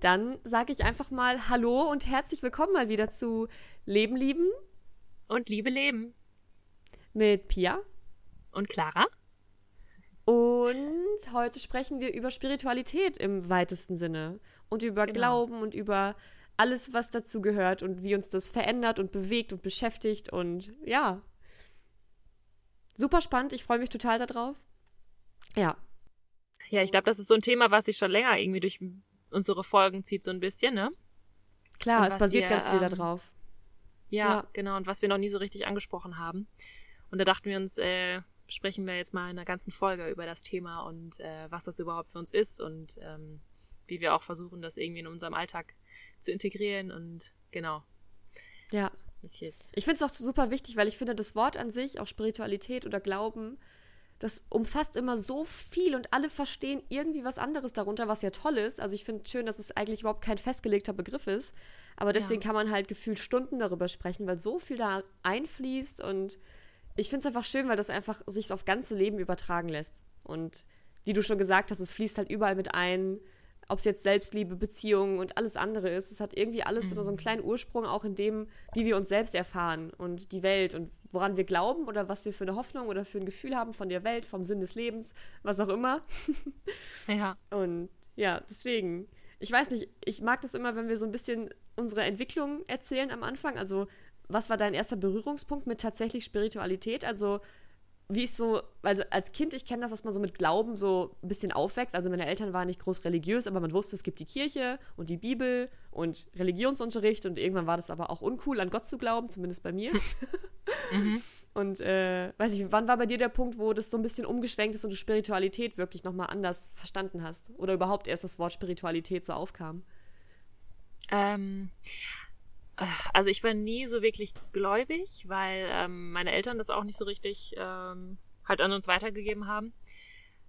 dann sage ich einfach mal Hallo und herzlich willkommen mal wieder zu Leben lieben und Liebe leben mit Pia und Clara. Und heute sprechen wir über Spiritualität im weitesten Sinne und über genau. Glauben und über alles, was dazu gehört und wie uns das verändert und bewegt und beschäftigt und ja. Super spannend, ich freue mich total darauf. Ja. Ja, ich glaube, das ist so ein Thema, was sich schon länger irgendwie durch unsere Folgen zieht, so ein bisschen, ne? Klar, es basiert wir, ganz viel ähm, darauf. Ja, ja, genau, und was wir noch nie so richtig angesprochen haben. Und da dachten wir uns, äh, sprechen wir jetzt mal in einer ganzen Folge über das Thema und äh, was das überhaupt für uns ist und ähm, wie wir auch versuchen, das irgendwie in unserem Alltag zu integrieren und genau. Ja. Ich finde es auch super wichtig, weil ich finde, das Wort an sich, auch Spiritualität oder Glauben, das umfasst immer so viel und alle verstehen irgendwie was anderes darunter, was ja toll ist. Also ich finde schön, dass es eigentlich überhaupt kein festgelegter Begriff ist. Aber deswegen ja. kann man halt gefühlt Stunden darüber sprechen, weil so viel da einfließt und ich finde es einfach schön, weil das einfach sich aufs ganze Leben übertragen lässt. Und wie du schon gesagt hast, es fließt halt überall mit ein ob es jetzt Selbstliebe, Beziehungen und alles andere ist. Es hat irgendwie alles mhm. immer so einen mhm. kleinen Ursprung auch in dem, wie wir uns selbst erfahren und die Welt und woran wir glauben oder was wir für eine Hoffnung oder für ein Gefühl haben von der Welt, vom Sinn des Lebens, was auch immer. ja. Und ja, deswegen. Ich weiß nicht, ich mag das immer, wenn wir so ein bisschen unsere Entwicklung erzählen am Anfang. Also, was war dein erster Berührungspunkt mit tatsächlich Spiritualität? Also, wie ist so, also als Kind, ich kenne das, dass man so mit Glauben so ein bisschen aufwächst. Also meine Eltern waren nicht groß religiös, aber man wusste, es gibt die Kirche und die Bibel und Religionsunterricht und irgendwann war das aber auch uncool, an Gott zu glauben, zumindest bei mir. mhm. Und äh, weiß ich, wann war bei dir der Punkt, wo das so ein bisschen umgeschwenkt ist und du Spiritualität wirklich nochmal anders verstanden hast? Oder überhaupt erst das Wort Spiritualität so aufkam? Ähm, also ich war nie so wirklich gläubig, weil ähm, meine Eltern das auch nicht so richtig ähm, halt an uns weitergegeben haben.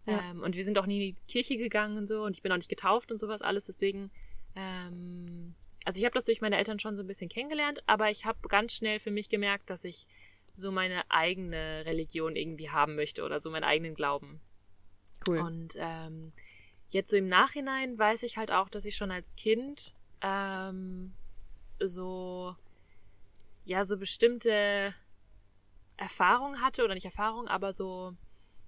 Ja. Ähm, und wir sind auch nie in die Kirche gegangen und so und ich bin auch nicht getauft und sowas alles. Deswegen, ähm, also ich habe das durch meine Eltern schon so ein bisschen kennengelernt, aber ich habe ganz schnell für mich gemerkt, dass ich so meine eigene Religion irgendwie haben möchte oder so meinen eigenen Glauben. Cool. Und ähm, jetzt so im Nachhinein weiß ich halt auch, dass ich schon als Kind ähm, so, ja, so bestimmte Erfahrungen hatte, oder nicht Erfahrungen, aber so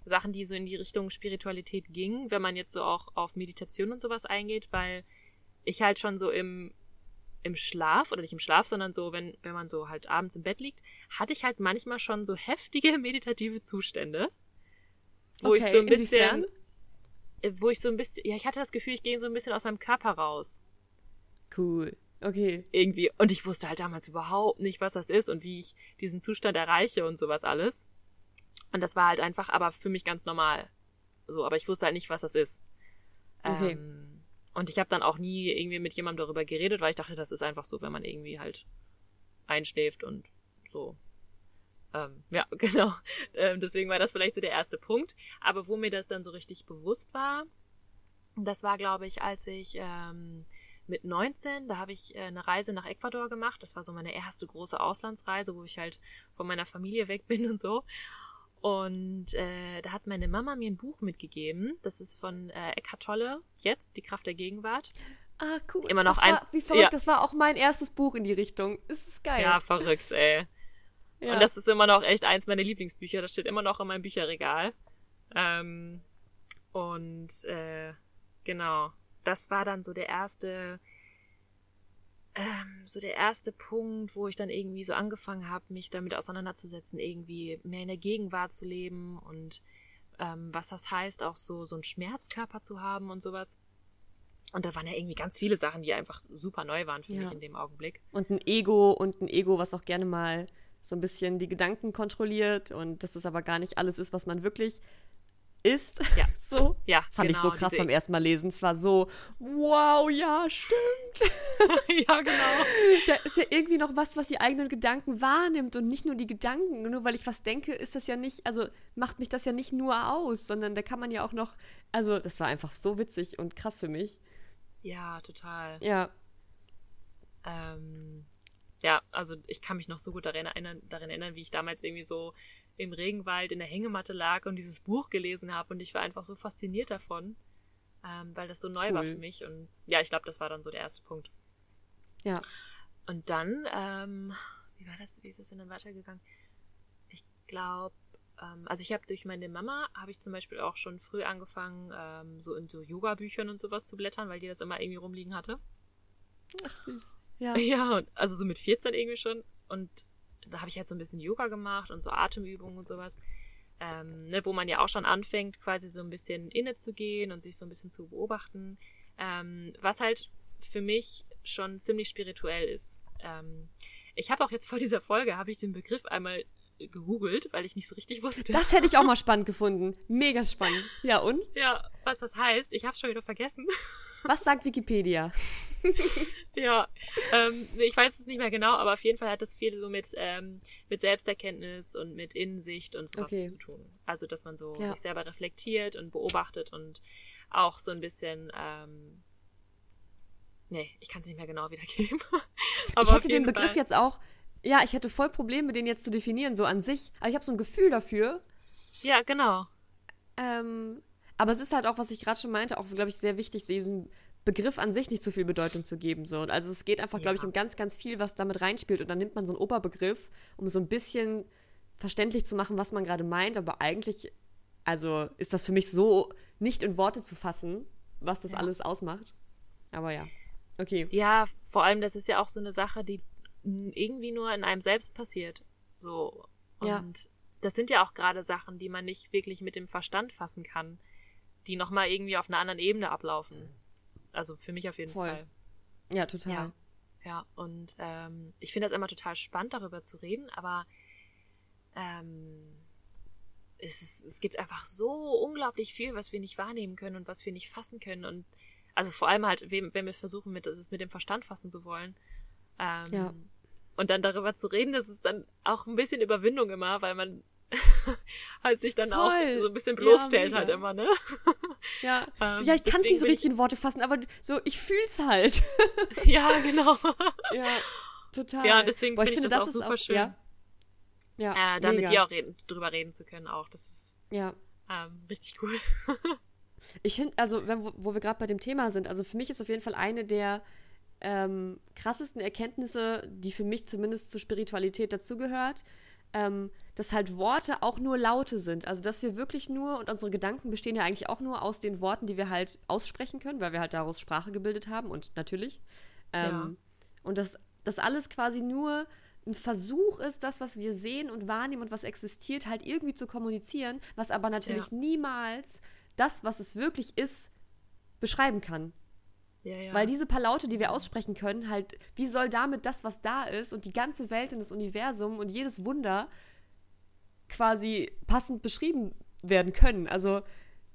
Sachen, die so in die Richtung Spiritualität gingen, wenn man jetzt so auch auf Meditation und sowas eingeht, weil ich halt schon so im, im Schlaf, oder nicht im Schlaf, sondern so, wenn, wenn man so halt abends im Bett liegt, hatte ich halt manchmal schon so heftige meditative Zustände. Wo okay, ich so ein bisschen. Inwiefern? Wo ich so ein bisschen. Ja, ich hatte das Gefühl, ich gehe so ein bisschen aus meinem Körper raus. Cool. Okay. Irgendwie. Und ich wusste halt damals überhaupt nicht, was das ist und wie ich diesen Zustand erreiche und sowas alles. Und das war halt einfach, aber für mich ganz normal. So, aber ich wusste halt nicht, was das ist. Okay. Ähm, und ich habe dann auch nie irgendwie mit jemandem darüber geredet, weil ich dachte, das ist einfach so, wenn man irgendwie halt einschläft und so. Ähm, ja, genau. Ähm, deswegen war das vielleicht so der erste Punkt. Aber wo mir das dann so richtig bewusst war, das war, glaube ich, als ich ähm, mit 19, da habe ich äh, eine Reise nach Ecuador gemacht. Das war so meine erste große Auslandsreise, wo ich halt von meiner Familie weg bin und so. Und äh, da hat meine Mama mir ein Buch mitgegeben. Das ist von äh, Eckhart Tolle, jetzt, Die Kraft der Gegenwart. Ah, cool. Immer noch das eins. War, wie verrückt, ja. das war auch mein erstes Buch in die Richtung. Das ist geil. Ja, verrückt, ey. Ja. Und das ist immer noch echt eins meiner Lieblingsbücher. Das steht immer noch in meinem Bücherregal. Ähm, und äh, genau das war dann so der erste, ähm, so der erste Punkt, wo ich dann irgendwie so angefangen habe, mich damit auseinanderzusetzen, irgendwie mehr in der Gegenwart zu leben und ähm, was das heißt, auch so, so einen Schmerzkörper zu haben und sowas. Und da waren ja irgendwie ganz viele Sachen, die einfach super neu waren für ja. mich in dem Augenblick. Und ein Ego und ein Ego, was auch gerne mal so ein bisschen die Gedanken kontrolliert und dass das aber gar nicht alles ist, was man wirklich ist. Ja. So. Ja. Fand genau, ich so krass beim ersten Mal lesen. Es war so, wow, ja, stimmt. ja, genau. Da ist ja irgendwie noch was, was die eigenen Gedanken wahrnimmt und nicht nur die Gedanken. Nur weil ich was denke, ist das ja nicht, also macht mich das ja nicht nur aus, sondern da kann man ja auch noch, also das war einfach so witzig und krass für mich. Ja, total. Ja. Ähm, ja, also ich kann mich noch so gut darin erinnern, darin erinnern, wie ich damals irgendwie so im Regenwald in der Hängematte lag und dieses Buch gelesen habe und ich war einfach so fasziniert davon. ähm, weil das so neu cool. war für mich. Und ja, ich glaube, das war dann so der erste Punkt. Ja. Und dann, ähm, wie war das, wie ist das denn dann weitergegangen? Ich glaube, ähm, also ich habe durch meine Mama, habe ich zum Beispiel auch schon früh angefangen, ähm, so in so Yoga-Büchern und sowas zu blättern, weil die das immer irgendwie rumliegen hatte. Ach süß. Ja. Ja, also so mit 14 irgendwie schon. Und da habe ich halt so ein bisschen Yoga gemacht und so Atemübungen und sowas. Ähm, ne, wo man ja auch schon anfängt, quasi so ein bisschen inne zu gehen und sich so ein bisschen zu beobachten. Ähm, was halt für mich schon ziemlich spirituell ist. Ähm, ich habe auch jetzt vor dieser Folge, habe ich den Begriff einmal gegoogelt, weil ich nicht so richtig wusste. Das hätte ich auch mal spannend gefunden. Mega spannend. Ja, und? Ja, was das heißt, ich habe schon wieder vergessen. Was sagt Wikipedia? ja, ähm, ich weiß es nicht mehr genau, aber auf jeden Fall hat das viel so mit, ähm, mit Selbsterkenntnis und mit Innensicht und sowas okay. zu tun. Also, dass man so ja. sich selber reflektiert und beobachtet und auch so ein bisschen, ähm, nee, ich kann es nicht mehr genau wiedergeben. ich hätte den Begriff Fall. jetzt auch, ja, ich hätte voll Probleme, den jetzt zu definieren, so an sich. Aber ich habe so ein Gefühl dafür. Ja, genau. Ähm, aber es ist halt auch, was ich gerade schon meinte, auch, glaube ich, sehr wichtig, diesen Begriff an sich nicht so viel Bedeutung zu geben. So. Also es geht einfach, ja. glaube ich, um ganz, ganz viel, was damit reinspielt. Und dann nimmt man so einen Oberbegriff, um so ein bisschen verständlich zu machen, was man gerade meint. Aber eigentlich, also ist das für mich so nicht in Worte zu fassen, was das ja. alles ausmacht. Aber ja, okay. Ja, vor allem, das ist ja auch so eine Sache, die irgendwie nur in einem selbst passiert. So. Und ja. das sind ja auch gerade Sachen, die man nicht wirklich mit dem Verstand fassen kann, die nochmal irgendwie auf einer anderen Ebene ablaufen. Also für mich auf jeden Voll. Fall. Ja, total. Ja, ja. und ähm, ich finde das immer total spannend, darüber zu reden, aber ähm, es, ist, es gibt einfach so unglaublich viel, was wir nicht wahrnehmen können und was wir nicht fassen können. Und also vor allem halt, wenn wir versuchen, mit, es mit dem Verstand fassen zu wollen. Ähm, ja. Und dann darüber zu reden, das ist dann auch ein bisschen Überwindung immer, weil man halt sich dann Voll. auch so ein bisschen bloßstellt ja, halt immer, ne? Ja, ähm, ja ich kann nicht so richtig in Worte fassen, aber so, ich fühl's halt. ja, genau. ja, total. Ja, deswegen finde ich das, das auch super auch, schön. Ja, ja äh, damit dir auch reden, drüber reden zu können auch. Das ist ja. Ähm, richtig cool. ich finde, also, wenn, wo, wo wir gerade bei dem Thema sind, also für mich ist auf jeden Fall eine der ähm, krassesten Erkenntnisse, die für mich zumindest zur Spiritualität dazugehört, ähm, dass halt Worte auch nur Laute sind. Also dass wir wirklich nur, und unsere Gedanken bestehen ja eigentlich auch nur aus den Worten, die wir halt aussprechen können, weil wir halt daraus Sprache gebildet haben und natürlich. Ähm, ja. Und dass das alles quasi nur ein Versuch ist, das, was wir sehen und wahrnehmen und was existiert, halt irgendwie zu kommunizieren, was aber natürlich ja. niemals das, was es wirklich ist, beschreiben kann. Ja, ja. Weil diese paar Laute, die wir aussprechen können, halt, wie soll damit das, was da ist und die ganze Welt und das Universum und jedes Wunder quasi passend beschrieben werden können? Also,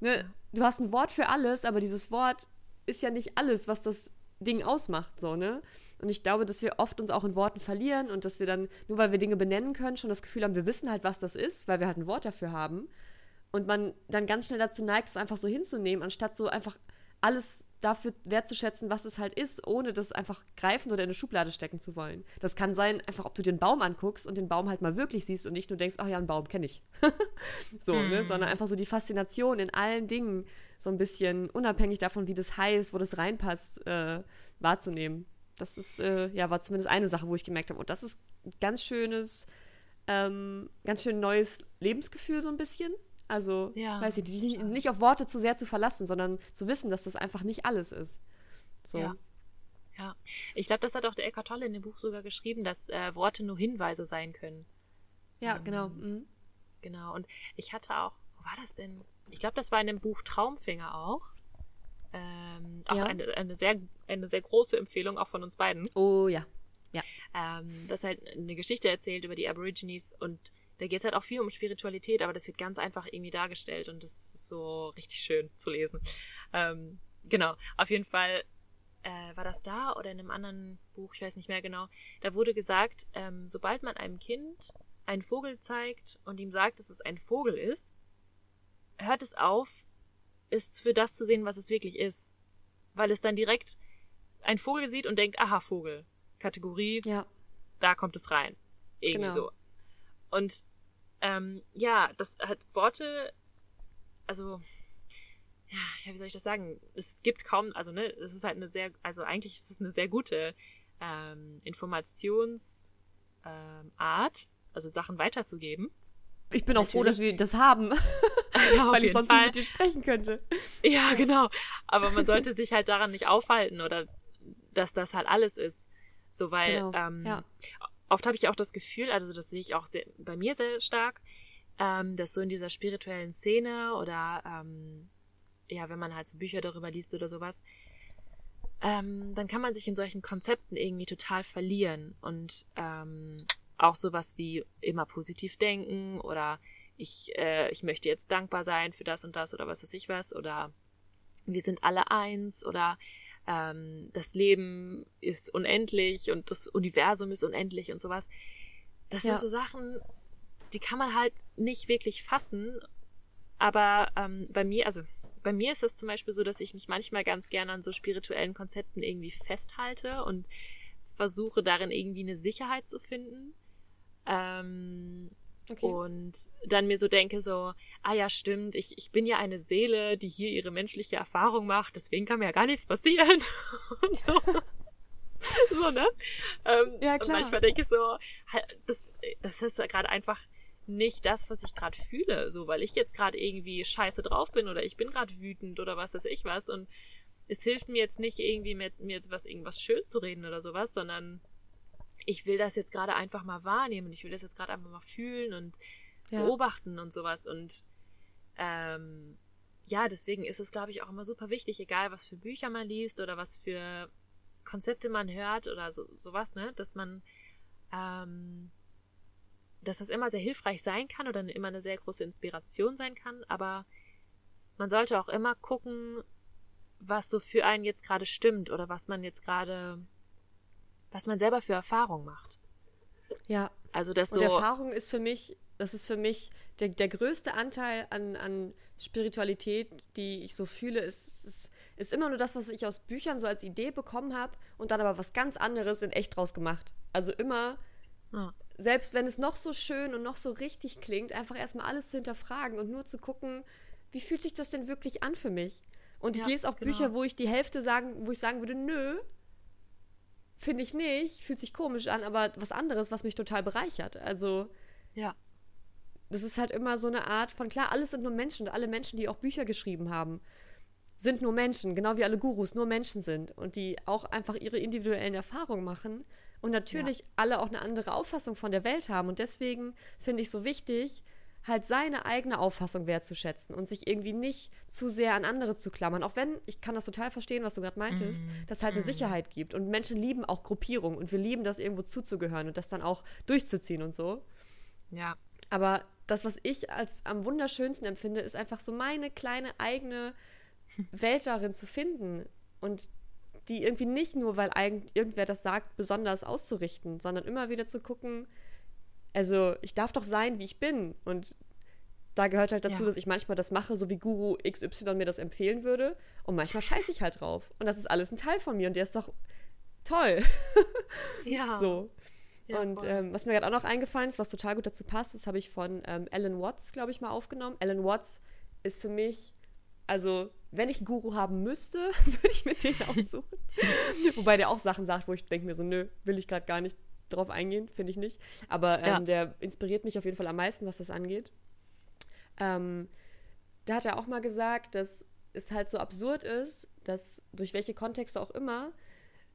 ne, du hast ein Wort für alles, aber dieses Wort ist ja nicht alles, was das Ding ausmacht, so, ne? Und ich glaube, dass wir oft uns auch in Worten verlieren und dass wir dann, nur weil wir Dinge benennen können, schon das Gefühl haben, wir wissen halt, was das ist, weil wir halt ein Wort dafür haben. Und man dann ganz schnell dazu neigt, es einfach so hinzunehmen, anstatt so einfach alles dafür wertzuschätzen, was es halt ist, ohne das einfach greifen oder in eine Schublade stecken zu wollen. Das kann sein, einfach ob du den Baum anguckst und den Baum halt mal wirklich siehst und nicht nur denkst, ach ja, einen Baum kenne ich. so, mm. ne? Hm. Sondern einfach so die Faszination in allen Dingen so ein bisschen unabhängig davon, wie das heißt, wo das reinpasst, äh, wahrzunehmen. Das ist, äh, ja, war zumindest eine Sache, wo ich gemerkt habe, und das ist ein ganz schönes, ähm, ganz schön neues Lebensgefühl so ein bisschen. Also, ja, weiß ich, die, nicht auf Worte zu sehr zu verlassen, sondern zu wissen, dass das einfach nicht alles ist. So. Ja. Ja, ich glaube, das hat auch der Eckhart Tolle in dem Buch sogar geschrieben, dass äh, Worte nur Hinweise sein können. Ja, ähm, genau. Mhm. Genau. Und ich hatte auch, wo war das denn? Ich glaube, das war in dem Buch Traumfinger auch. Ähm, auch ja. eine, eine, sehr, eine sehr große Empfehlung, auch von uns beiden. Oh ja. Ja. Ähm, das halt eine Geschichte erzählt über die Aborigines und da geht es halt auch viel um Spiritualität, aber das wird ganz einfach irgendwie dargestellt und das ist so richtig schön zu lesen. Ähm, genau, auf jeden Fall äh, war das da oder in einem anderen Buch, ich weiß nicht mehr genau, da wurde gesagt, ähm, sobald man einem Kind einen Vogel zeigt und ihm sagt, dass es ein Vogel ist, hört es auf, es für das zu sehen, was es wirklich ist. Weil es dann direkt ein Vogel sieht und denkt, aha, Vogel. Kategorie, ja. da kommt es rein. Irgendwie genau. so. Und ähm, ja, das hat Worte, also ja, wie soll ich das sagen? Es gibt kaum, also ne, es ist halt eine sehr, also eigentlich ist es eine sehr gute ähm, Informationsart, ähm, also Sachen weiterzugeben. Ich bin auch froh, dass wir das haben, ja, weil ich sonst Fall. nicht mit dir sprechen könnte. Ja, genau. Aber man sollte sich halt daran nicht aufhalten oder dass das halt alles ist. So, weil genau. ähm, ja. Oft habe ich auch das Gefühl, also das sehe ich auch sehr, bei mir sehr stark, ähm, dass so in dieser spirituellen Szene oder ähm, ja, wenn man halt so Bücher darüber liest oder sowas, ähm, dann kann man sich in solchen Konzepten irgendwie total verlieren und ähm, auch sowas wie immer positiv denken oder ich, äh, ich möchte jetzt dankbar sein für das und das oder was weiß ich was oder wir sind alle eins oder ähm, das Leben ist unendlich und das Universum ist unendlich und sowas. Das ja. sind so Sachen, die kann man halt nicht wirklich fassen. Aber ähm, bei mir, also bei mir ist es zum Beispiel so, dass ich mich manchmal ganz gerne an so spirituellen Konzepten irgendwie festhalte und versuche darin irgendwie eine Sicherheit zu finden. Ähm, okay. Und dann mir so denke so, ah ja, stimmt, ich, ich bin ja eine Seele, die hier ihre menschliche Erfahrung macht, deswegen kann mir ja gar nichts passieren. und so. so, ne? Ähm, ja, klar. Und manchmal denke ich so, das, das ist ja gerade einfach nicht das, was ich gerade fühle, so, weil ich jetzt gerade irgendwie scheiße drauf bin oder ich bin gerade wütend oder was weiß ich was und es hilft mir jetzt nicht irgendwie mir jetzt, mir jetzt was irgendwas schön zu reden oder sowas, sondern ich will das jetzt gerade einfach mal wahrnehmen, ich will das jetzt gerade einfach mal fühlen und ja. beobachten und sowas und ähm, ja, deswegen ist es, glaube ich, auch immer super wichtig, egal was für Bücher man liest oder was für Konzepte man hört oder so sowas, ne, dass man ähm, dass das immer sehr hilfreich sein kann oder immer eine sehr große Inspiration sein kann, aber man sollte auch immer gucken, was so für einen jetzt gerade stimmt oder was man jetzt gerade, was man selber für Erfahrung macht. Ja. Also das so. Und Erfahrung ist für mich, das ist für mich der, der größte Anteil an, an Spiritualität, die ich so fühle, ist, ist, ist immer nur das, was ich aus Büchern so als Idee bekommen habe und dann aber was ganz anderes in echt draus gemacht. Also immer ja selbst wenn es noch so schön und noch so richtig klingt, einfach erstmal alles zu hinterfragen und nur zu gucken, wie fühlt sich das denn wirklich an für mich? Und ich ja, lese auch genau. Bücher, wo ich die Hälfte sagen, wo ich sagen würde, nö, finde ich nicht, fühlt sich komisch an, aber was anderes, was mich total bereichert. Also, ja. Das ist halt immer so eine Art von, klar, alles sind nur Menschen, alle Menschen, die auch Bücher geschrieben haben, sind nur Menschen, genau wie alle Gurus nur Menschen sind und die auch einfach ihre individuellen Erfahrungen machen und natürlich ja. alle auch eine andere Auffassung von der Welt haben. Und deswegen finde ich so wichtig, halt seine eigene Auffassung wertzuschätzen und sich irgendwie nicht zu sehr an andere zu klammern. Auch wenn, ich kann das total verstehen, was du gerade meintest, mm. dass es halt eine mhm. Sicherheit gibt. Und Menschen lieben auch Gruppierung und wir lieben das, irgendwo zuzugehören und das dann auch durchzuziehen und so. Ja. Aber das, was ich als am wunderschönsten empfinde, ist einfach so meine kleine eigene Welt darin zu finden. Und die irgendwie nicht nur, weil irgendwer das sagt, besonders auszurichten, sondern immer wieder zu gucken, also ich darf doch sein, wie ich bin. Und da gehört halt dazu, ja. dass ich manchmal das mache, so wie Guru XY mir das empfehlen würde. Und manchmal scheiße ich halt drauf. Und das ist alles ein Teil von mir und der ist doch toll. Ja. so. Ja, und ähm, was mir gerade auch noch eingefallen ist, was total gut dazu passt, das habe ich von ähm, Alan Watts, glaube ich, mal aufgenommen. Alan Watts ist für mich, also wenn ich einen Guru haben müsste, würde ich mir den aussuchen. Wobei der auch Sachen sagt, wo ich denke mir so, nö, will ich gerade gar nicht drauf eingehen, finde ich nicht. Aber ähm, ja. der inspiriert mich auf jeden Fall am meisten, was das angeht. Ähm, da hat er auch mal gesagt, dass es halt so absurd ist, dass durch welche Kontexte auch immer,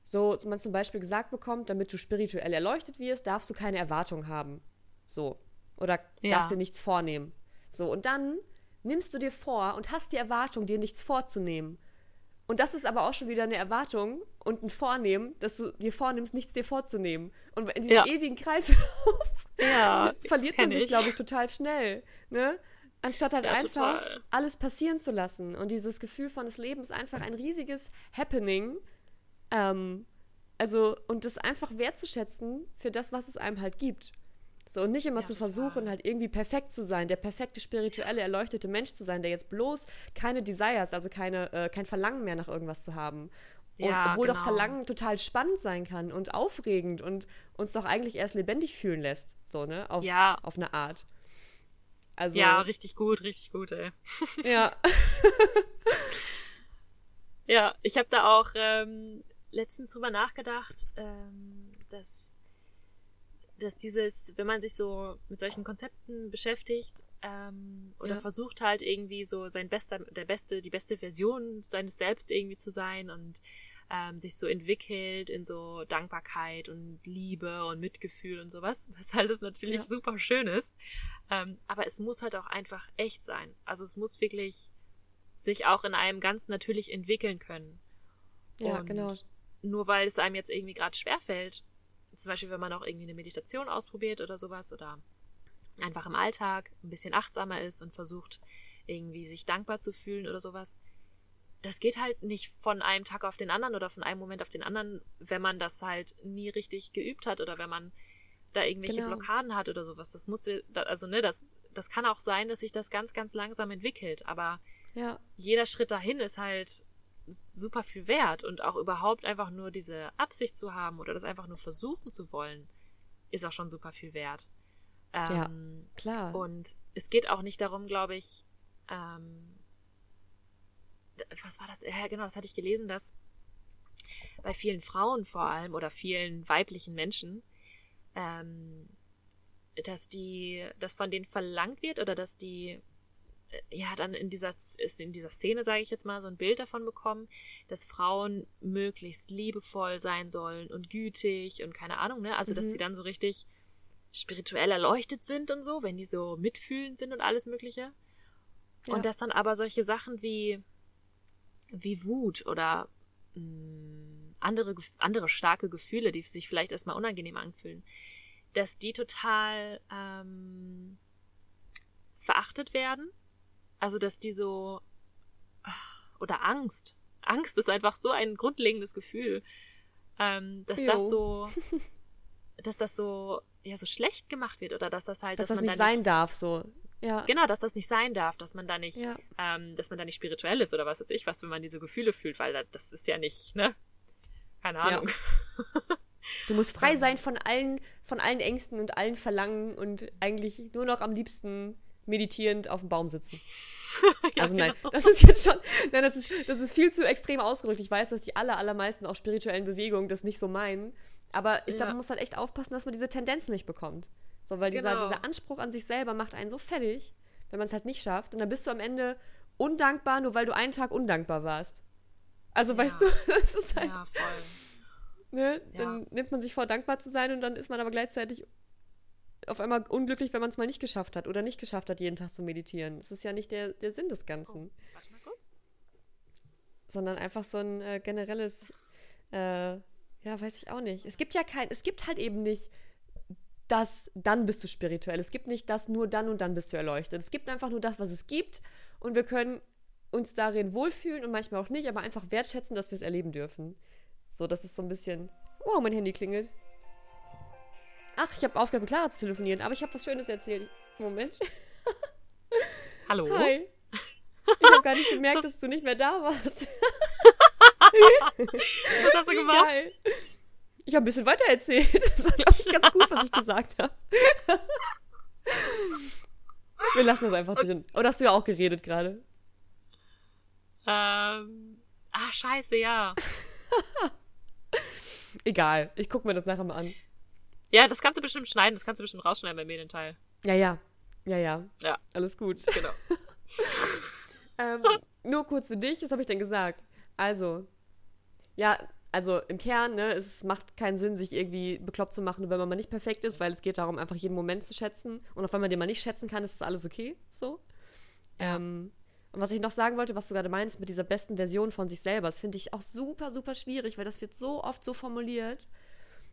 so man zum Beispiel gesagt bekommt, damit du spirituell erleuchtet wirst, darfst du keine Erwartung haben. So. Oder ja. darfst dir nichts vornehmen. So, und dann nimmst du dir vor und hast die Erwartung, dir nichts vorzunehmen. Und das ist aber auch schon wieder eine Erwartung und ein Vornehmen, dass du dir vornimmst, nichts dir vorzunehmen. Und in diesem ja. ewigen Kreislauf ja, verliert man sich, glaube ich, total schnell. Ne? Anstatt halt ja, einfach total. alles passieren zu lassen. Und dieses Gefühl von, das Leben ist einfach ein riesiges Happening. Ähm, also, und das einfach wertzuschätzen für das, was es einem halt gibt. So, und nicht immer ja, zu versuchen, total. halt irgendwie perfekt zu sein, der perfekte spirituelle, erleuchtete Mensch zu sein, der jetzt bloß keine Desires, also keine, äh, kein Verlangen mehr nach irgendwas zu haben. Und ja, obwohl genau. doch Verlangen total spannend sein kann und aufregend und uns doch eigentlich erst lebendig fühlen lässt, so, ne? Auf, ja. auf eine Art. Also, ja, richtig gut, richtig gut, ey. Ja. ja, ich habe da auch ähm, letztens drüber nachgedacht, ähm, dass, dass dieses, wenn man sich so mit solchen Konzepten beschäftigt ähm, oder Ja. versucht halt irgendwie so sein bester, der beste, die beste Version seines Selbst irgendwie zu sein und ähm, sich so entwickelt in so Dankbarkeit und Liebe und Mitgefühl und sowas, was alles natürlich Ja. super schön ist. Ähm, aber es muss halt auch einfach echt sein. Also es muss wirklich sich auch in einem ganz natürlich entwickeln können. Ja, Und genau. Nur weil es einem jetzt irgendwie gerade schwerfällt, zum Beispiel wenn man auch irgendwie eine Meditation ausprobiert oder sowas oder einfach im Alltag ein bisschen achtsamer ist und versucht irgendwie sich dankbar zu fühlen oder sowas, das geht halt nicht von einem Tag auf den anderen oder von einem Moment auf den anderen, wenn man das halt nie richtig geübt hat oder wenn man da irgendwelche Genau. Blockaden hat oder sowas. Das muss, also ne, das, das kann auch sein, dass sich das ganz, ganz langsam entwickelt, aber Ja, jeder Schritt dahin ist halt super viel wert und auch überhaupt einfach nur diese Absicht zu haben oder das einfach nur versuchen zu wollen, ist auch schon super viel wert. Ja. Ähm, klar. und es geht auch nicht darum, glaube ich, ähm, was war das? Ja, genau, das hatte ich gelesen, dass bei vielen Frauen vor allem oder vielen weiblichen Menschen, ähm, dass die, dass von denen verlangt wird oder dass die ja dann in dieser ist in dieser Szene sage ich jetzt mal so ein Bild davon bekommen, dass Frauen möglichst liebevoll sein sollen und gütig und keine Ahnung ne, also dass Mhm. sie dann so richtig spirituell erleuchtet sind und so, wenn die so mitfühlend sind und alles Mögliche. Ja. Und dass dann aber solche Sachen wie, wie Wut oder mh, andere, Gef- andere starke Gefühle, die sich vielleicht erstmal unangenehm anfühlen, dass die total ähm, verachtet werden. Also dass die so oder Angst. Angst ist einfach so ein grundlegendes Gefühl, ähm, dass Jo. das so, dass das so ja so schlecht gemacht wird oder dass das halt, dass das man nicht da sein darf, so. Ja. Genau, dass das nicht sein darf, dass man da nicht, Ja. ähm, dass man da nicht spirituell ist oder was weiß ich, was, wenn man diese Gefühle fühlt, weil da, das ist ja nicht, ne? Keine Ja. Ahnung. Du musst frei sein von allen, von allen Ängsten und allen Verlangen und eigentlich nur noch am liebsten meditierend auf dem Baum sitzen. Ja, Also nein, genau. das ist jetzt schon, nein, das ist, das ist viel zu extrem ausgedrückt. Ich weiß, dass die aller, allermeisten auch spirituellen Bewegungen das nicht so meinen. Aber ich glaube, Ja. man muss halt echt aufpassen, dass man diese Tendenzen nicht bekommt. So, weil dieser, Genau. dieser Anspruch an sich selber macht einen so fertig, wenn man es halt nicht schafft. Und dann bist du am Ende undankbar, nur weil du einen Tag undankbar warst. Also, Ja. weißt du, das ist halt, Ja, voll. ne? Dann nimmt man sich vor, dankbar zu sein und dann ist man aber gleichzeitig auf einmal unglücklich, wenn man es mal nicht geschafft hat oder nicht geschafft hat, jeden Tag zu meditieren. Das ist ja nicht der, der Sinn des Ganzen. Warte mal kurz. sondern einfach so ein äh, generelles, äh, ja, weiß ich auch nicht. Es gibt ja kein, es gibt halt eben nicht das, dann bist du spirituell. Es gibt nicht das, nur dann und dann bist du erleuchtet. Es gibt einfach nur das, was es gibt und wir können uns darin wohlfühlen und manchmal auch nicht, aber einfach wertschätzen, dass wir es erleben dürfen. So, das ist so ein bisschen, wow, mein Handy klingelt. Ach, ich habe mit Clara zu telefonieren, aber ich habe was Schönes erzählt. Moment. Hallo? Hi. Ich habe gar nicht gemerkt, Oh. Das- dass du nicht mehr da warst. Was hast du gemacht? Geil. Ich habe ein bisschen weiter erzählt. Das war, glaube ich, ganz gut, was ich gesagt habe. Wir lassen das einfach drin. Oder hast du ja auch geredet gerade? Ähm, ah, scheiße, ja. Egal, ich gucke mir das nachher mal an. Ja, das kannst du bestimmt schneiden, das kannst du bestimmt rausschneiden bei Medienteil. Ja, ja. Ja, ja. Ja, Alles gut. genau. Ähm, nur kurz für dich, was habe ich denn gesagt? Also, ja, also im Kern, ne, es macht keinen Sinn, sich irgendwie bekloppt zu machen, wenn man mal nicht perfekt ist, weil es geht darum, einfach jeden Moment zu schätzen. Und auch wenn man den mal nicht schätzen kann, ist das alles okay. So. Ja. Ähm, und was ich noch sagen wollte, was du gerade meinst mit dieser besten Version von sich selber, das finde ich auch super, super schwierig, weil das wird so oft so formuliert.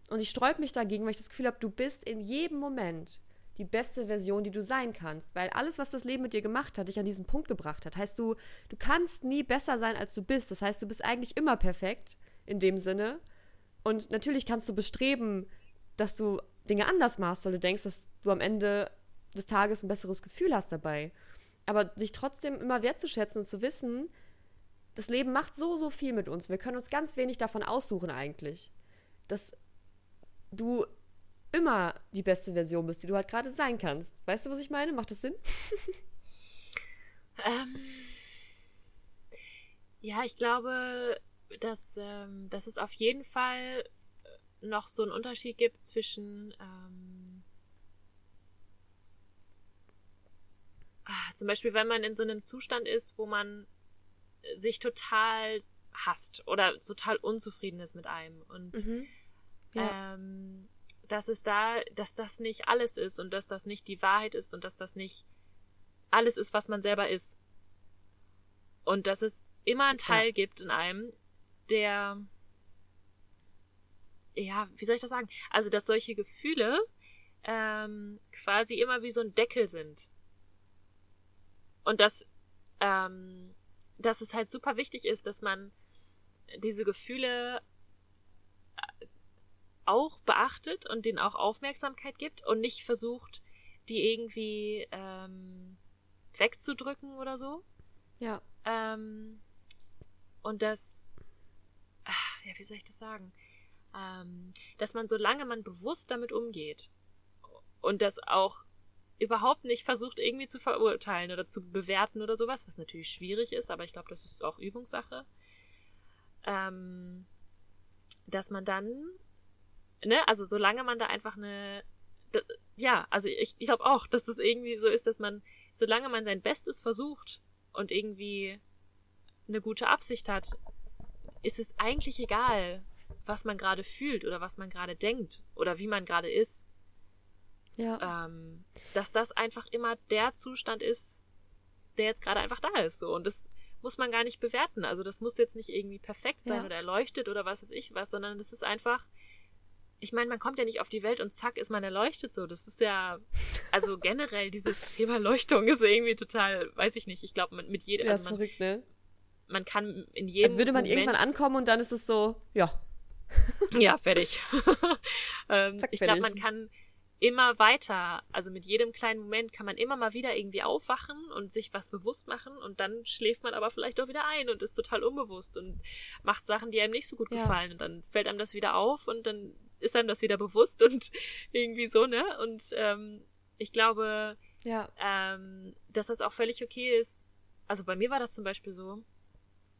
Und ich sträub mich dagegen, weil ich das Gefühl habe, du bist in jedem Moment die beste Version, die du sein kannst. Weil alles, was das Leben mit dir gemacht hat, dich an diesen Punkt gebracht hat. Heißt du, du kannst nie besser sein, als du bist. Das heißt, du bist eigentlich immer perfekt in dem Sinne. Und natürlich kannst du bestreben, dass du Dinge anders machst, weil du denkst, dass du am Ende des Tages ein besseres Gefühl hast dabei. Aber sich trotzdem immer wertzuschätzen und zu wissen, das Leben macht so, so viel mit uns. Wir können uns ganz wenig davon aussuchen eigentlich. Dass du immer die beste Version bist, die du halt gerade sein kannst. Weißt du, was ich meine? Macht das Sinn? ähm, ja, ich glaube, dass, ähm, dass es auf jeden Fall noch so einen Unterschied gibt zwischen ähm, ah, zum Beispiel, wenn man in so einem Zustand ist, wo man sich total hasst oder total unzufrieden ist mit einem und mhm. Ja. ähm, dass es da, dass das nicht alles ist und dass das nicht die Wahrheit ist und dass das nicht alles ist, was man selber ist. Und dass es immer einen Teil ja. gibt in einem, der, ja, wie soll ich das sagen? Also, dass solche Gefühle ähm, quasi immer wie so ein Deckel sind. Und dass, ähm, dass es halt super wichtig ist, dass man diese Gefühle auch beachtet und denen auch Aufmerksamkeit gibt und nicht versucht, die irgendwie ähm, wegzudrücken oder so. Ja. Ähm, und das, ach, ja, wie soll ich das sagen? Ähm, dass man, solange man bewusst damit umgeht und das auch überhaupt nicht versucht, irgendwie zu verurteilen oder zu bewerten oder sowas, was natürlich schwierig ist, aber ich glaube, das ist auch Übungssache, ähm, dass man dann, ne, also solange man da einfach eine, ja, also ich, ich glaube auch, dass es das irgendwie so ist, dass man, solange man sein Bestes versucht und irgendwie eine gute Absicht hat, ist es eigentlich egal, was man gerade fühlt oder was man gerade denkt oder wie man gerade ist. Ja. Ähm, dass das einfach immer der Zustand ist, der jetzt gerade einfach da ist. So. Und das muss man gar nicht bewerten. Also das muss jetzt nicht irgendwie perfekt sein ja. oder erleuchtet oder was weiß ich was, sondern das ist einfach. Ich meine, man kommt ja nicht auf die Welt und zack ist man erleuchtet so. Das ist ja, also generell dieses Thema Leuchtung ist irgendwie total, weiß ich nicht. Ich glaube, mit jedem. Ja, also man, verrückt, ne? Man kann in jedem. Als würde man Moment, irgendwann ankommen und dann ist es so, ja. ja, fertig. ähm, zack, ich glaube, man kann immer weiter, also mit jedem kleinen Moment kann man immer mal wieder irgendwie aufwachen und sich was bewusst machen und dann schläft man aber vielleicht auch wieder ein und ist total unbewusst und macht Sachen, die einem nicht so gut ja. gefallen und dann fällt einem das wieder auf und dann ist einem das wieder bewusst und irgendwie so, ne? Und ähm, ich glaube, ja. ähm, dass das auch völlig okay ist. Also bei mir war das zum Beispiel so,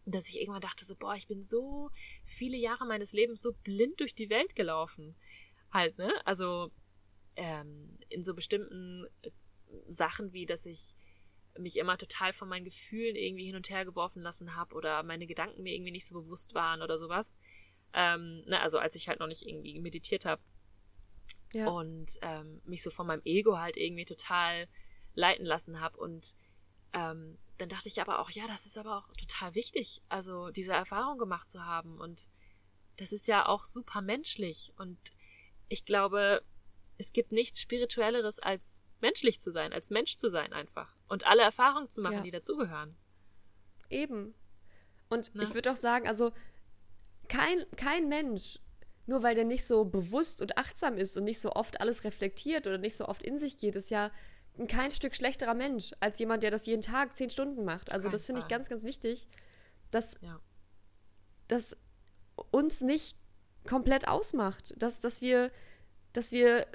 dass ich irgendwann dachte so, boah, ich bin so viele Jahre meines Lebens so blind durch die Welt gelaufen. Halt, ne? Also ähm, in so bestimmten äh, Sachen wie, dass ich mich immer total von meinen Gefühlen irgendwie hin und her geworfen lassen habe oder meine Gedanken mir irgendwie nicht so bewusst waren oder sowas. Ähm, ne, also als ich halt noch nicht irgendwie meditiert habe. Ja. Und ähm, mich so von meinem Ego halt irgendwie total leiten lassen habe. Und ähm, dann dachte ich aber auch, ja, das ist aber auch total wichtig, also diese Erfahrung gemacht zu haben. Und das ist ja auch super menschlich. Und ich glaube, es gibt nichts Spirituelleres als menschlich zu sein, als Mensch zu sein einfach. Und alle Erfahrungen zu machen, ja. die dazugehören. Eben. Und Na? ich würde auch sagen, also kein, kein Mensch, nur weil der nicht so bewusst und achtsam ist und nicht so oft alles reflektiert oder nicht so oft in sich geht, ist ja kein Stück schlechterer Mensch als jemand, der das jeden Tag zehn Stunden macht. Also das finde ich ganz, ganz wichtig, dass, ja. dass uns nicht komplett ausmacht, dass, dass wir, dass wir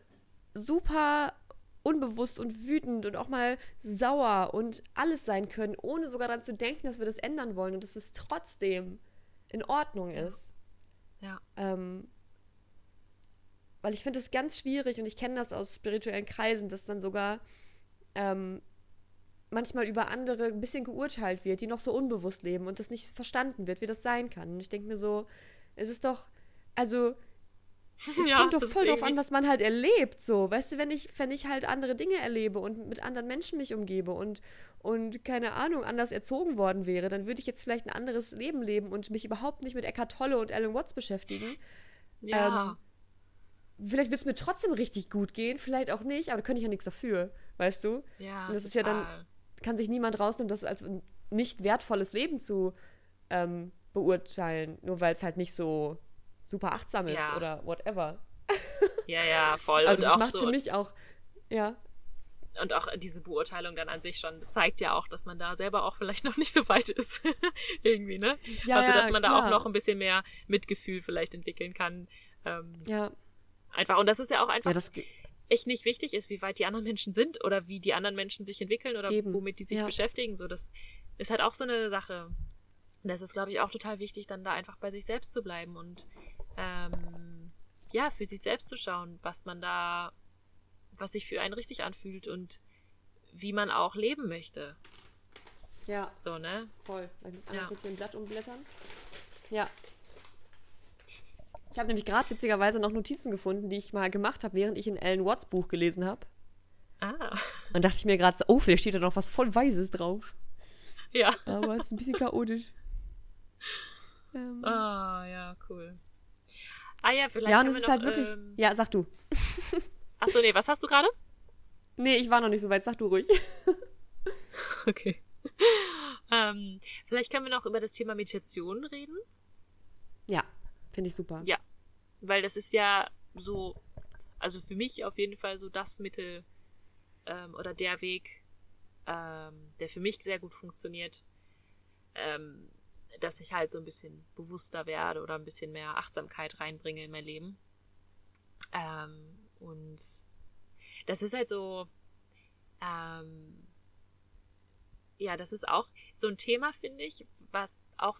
super unbewusst und wütend und auch mal sauer und alles sein können, ohne sogar daran zu denken, dass wir das ändern wollen und dass es trotzdem in Ordnung ist. Ja. Ähm, weil ich finde es ganz schwierig und ich kenne das aus spirituellen Kreisen, dass dann sogar ähm, manchmal über andere ein bisschen geurteilt wird, die noch so unbewusst leben und das nicht verstanden wird, wie das sein kann. Und ich denke mir so, es ist doch, also es ja, kommt doch voll drauf an, was man halt erlebt, so. Weißt du, wenn ich, wenn ich halt andere Dinge erlebe und mit anderen Menschen mich umgebe und, und keine Ahnung, anders erzogen worden wäre, dann würde ich jetzt vielleicht ein anderes Leben leben und mich überhaupt nicht mit Eckhart Tolle und Alan Watts beschäftigen. Ja. Ähm, vielleicht wird es mir trotzdem richtig gut gehen, vielleicht auch nicht, aber da könnte ich ja nichts dafür, weißt du? Ja. Und das total. ist ja dann, kann sich niemand rausnehmen, das als ein nicht wertvolles Leben zu ähm, beurteilen, nur weil es halt nicht so super achtsam ist ja. oder whatever. Ja, ja, voll. Also und das macht so, für mich auch, ja. Und auch diese Beurteilung dann an sich schon zeigt ja auch, dass man da selber auch vielleicht noch nicht so weit ist. Irgendwie, ne? Ja, also, dass man klar. da auch noch ein bisschen mehr Mitgefühl vielleicht entwickeln kann. Ähm, ja. Einfach. Und das ist ja auch einfach ja, echt nicht wichtig ist, wie weit die anderen Menschen sind oder wie die anderen Menschen sich entwickeln oder Eben. womit die sich ja. beschäftigen. So, das ist halt auch so eine Sache. Und das ist, glaube ich, auch total wichtig, dann da einfach bei sich selbst zu bleiben und ähm, ja, für sich selbst zu schauen, was man da, was sich für einen richtig anfühlt und wie man auch leben möchte. Ja. So, ne? Voll. Ich muss einmal ja. kurz ein Blatt umblättern. Ja. Ich habe nämlich gerade witzigerweise noch Notizen gefunden, die ich mal gemacht habe, während ich in Ellen Watts Buch gelesen habe. Ah. Und dachte ich mir gerade so, oh, vielleicht steht da noch was voll Weißes drauf. Ja. Aber es ist ein bisschen chaotisch. Ähm. Ah, ja, cool. Ah ja, vielleicht. Ja, und es ist noch, halt wirklich. Ähm... Ja, sag du. Achso, nee, was hast du gerade? Nee, ich war noch nicht so weit, sag du ruhig. okay. Ähm, vielleicht können wir noch über das Thema Meditation reden. Ja, finde ich super. Ja, weil das ist ja so, also für mich auf jeden Fall so das Mittel ähm, oder der Weg, ähm, der für mich sehr gut funktioniert, ähm, dass ich halt so ein bisschen bewusster werde oder ein bisschen mehr Achtsamkeit reinbringe in mein Leben. Ähm, und das ist halt so, ähm, ja, das ist auch so ein Thema, finde ich, was auch,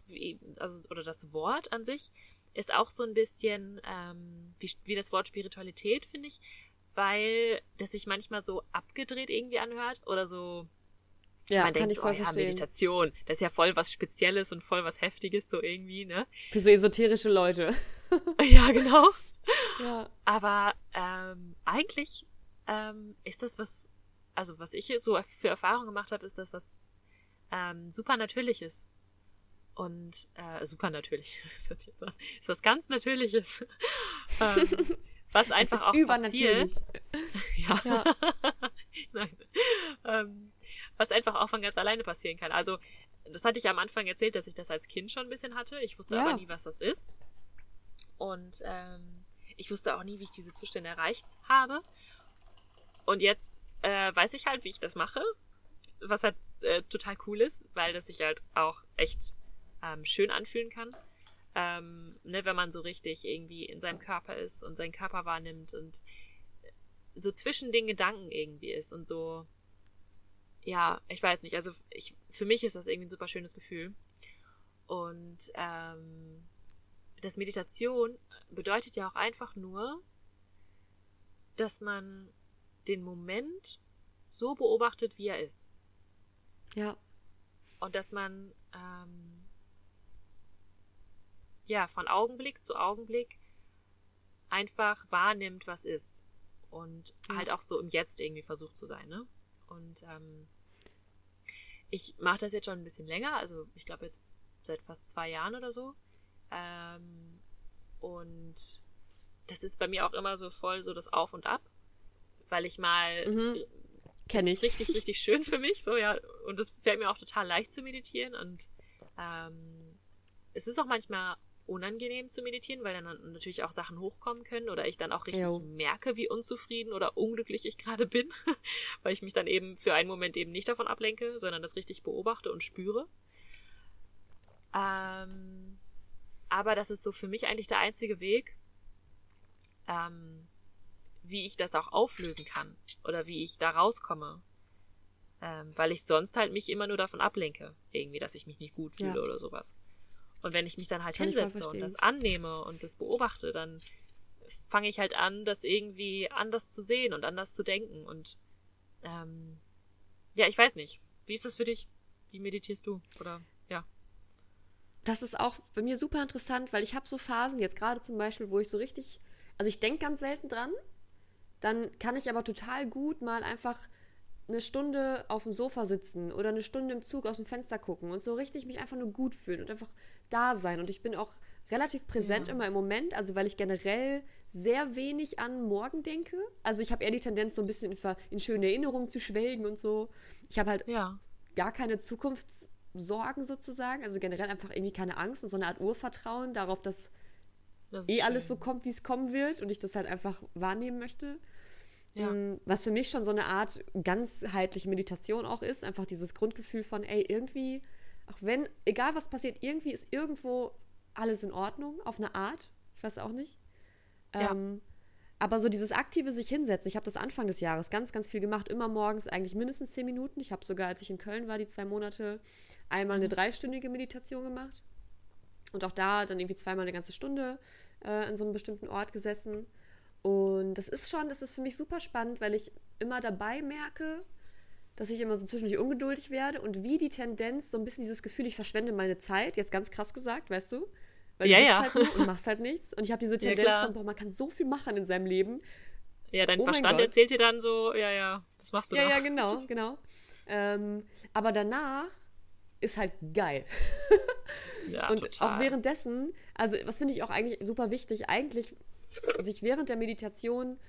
also, oder das Wort an sich ist auch so ein bisschen ähm, wie, wie das Wort Spiritualität, finde ich, weil das sich manchmal so abgedreht irgendwie anhört oder so, ja, man denkt so, oh ja, Meditation, das ist ja voll was Spezielles und voll was Heftiges, so irgendwie, ne? Für so esoterische Leute. ja, genau. Ja. Aber ähm, eigentlich ähm, ist das was, also was ich so für Erfahrungen gemacht habe, ist das was ähm, super Natürliches. Und äh, super natürlich, das hört sich jetzt an, ist was ganz Natürliches. ähm, was einfach auch passiert. ja. ja. Nein. Ähm, was einfach auch von ganz alleine passieren kann. Also, das hatte ich am Anfang erzählt, dass ich das als Kind schon ein bisschen hatte. Ich wusste ja. aber nie, was das ist. Und ähm, ich wusste auch nie, wie ich diese Zustände erreicht habe. Und jetzt äh, weiß ich halt, wie ich das mache. Was halt äh, total cool ist, weil das sich halt auch echt ähm, schön anfühlen kann. Ähm, ne, wenn man so richtig irgendwie in seinem Körper ist und seinen Körper wahrnimmt und so zwischen den Gedanken irgendwie ist und so ja, ich weiß nicht. Also ich, für mich ist das irgendwie ein super schönes Gefühl. Und ähm, das Meditation bedeutet ja auch einfach nur, dass man den Moment so beobachtet, wie er ist. Ja. Und dass man ähm, ja von Augenblick zu Augenblick einfach wahrnimmt, was ist. Und ja. halt auch so im Jetzt irgendwie versucht zu sein, ne? Und ähm, ich mache das jetzt schon ein bisschen länger, also ich glaube jetzt seit fast zwei Jahren oder so. Ähm, und das ist bei mir auch immer so voll so das Auf und Ab, weil ich mal mhm. Kenn ich. ist richtig, richtig schön für mich, so ja. Und es fällt mir auch total leicht zu meditieren und ähm, es ist auch manchmal unangenehm zu meditieren, weil dann natürlich auch Sachen hochkommen können oder ich dann auch richtig jo. merke, wie unzufrieden oder unglücklich ich gerade bin, weil ich mich dann eben für einen Moment eben nicht davon ablenke, sondern das richtig beobachte und spüre. Ähm, aber das ist so für mich eigentlich der einzige Weg, ähm, wie ich das auch auflösen kann oder wie ich da rauskomme. Ähm, weil ich sonst halt mich immer nur davon ablenke, irgendwie, dass ich mich nicht gut fühle ja. oder sowas. Und wenn ich mich dann halt Kann hinsetze und das annehme und das beobachte, dann fange ich halt an, das irgendwie anders zu sehen und anders zu denken. Und ähm, ja, ich weiß nicht. Wie ist das für dich? Wie meditierst du? Oder ja. Das ist auch bei mir super interessant, weil ich habe so Phasen, jetzt gerade zum Beispiel, wo ich so richtig, also ich denke ganz selten dran, dann kann ich aber total gut mal einfach eine Stunde auf dem Sofa sitzen oder eine Stunde im Zug aus dem Fenster gucken und so richtig mich einfach nur gut fühlen und einfach da sein. Und ich bin auch relativ präsent ja. immer im Moment, also weil ich generell sehr wenig an morgen denke. Also ich habe eher die Tendenz, so ein bisschen in, in schöne Erinnerungen zu schwelgen und so. Ich habe halt ja. gar keine Zukunftssorgen sozusagen, also generell einfach irgendwie keine Angst und so eine Art Urvertrauen darauf, dass das eh schön. alles so kommt, wie es kommen wird und ich das halt einfach wahrnehmen möchte. Ja. Mm, was für mich schon so eine Art ganzheitliche Meditation auch ist, einfach dieses Grundgefühl von, ey, irgendwie auch wenn, egal was passiert, irgendwie ist irgendwo alles in Ordnung, auf eine Art. Ich weiß auch nicht. Ja. Ähm, aber so dieses aktive sich hinsetzen, ich habe das Anfang des Jahres ganz, ganz viel gemacht, immer morgens eigentlich mindestens zehn Minuten. Ich habe sogar, als ich in Köln war, die zwei Monate, einmal eine mhm. dreistündige Meditation gemacht. Und auch da dann irgendwie zweimal eine ganze Stunde äh, an so einem bestimmten Ort gesessen. Und das ist schon, das ist für mich super spannend, weil ich immer dabei merke, dass ich immer so zwischendurch ungeduldig werde und wie die Tendenz, so ein bisschen dieses Gefühl, ich verschwende meine Zeit, jetzt ganz krass gesagt, weißt du? Weil ja, du ja. halt nur und machst halt nichts. Und ich habe diese Tendenz ja, von, boah, man kann so viel machen in seinem Leben. Ja, dein oh Verstand erzählt dir dann so, ja, ja, das machst du Ja, noch. ja, genau, genau. Ähm, aber danach ist halt geil. ja, und total. auch währenddessen, also was finde ich auch eigentlich super wichtig, eigentlich sich während der Meditation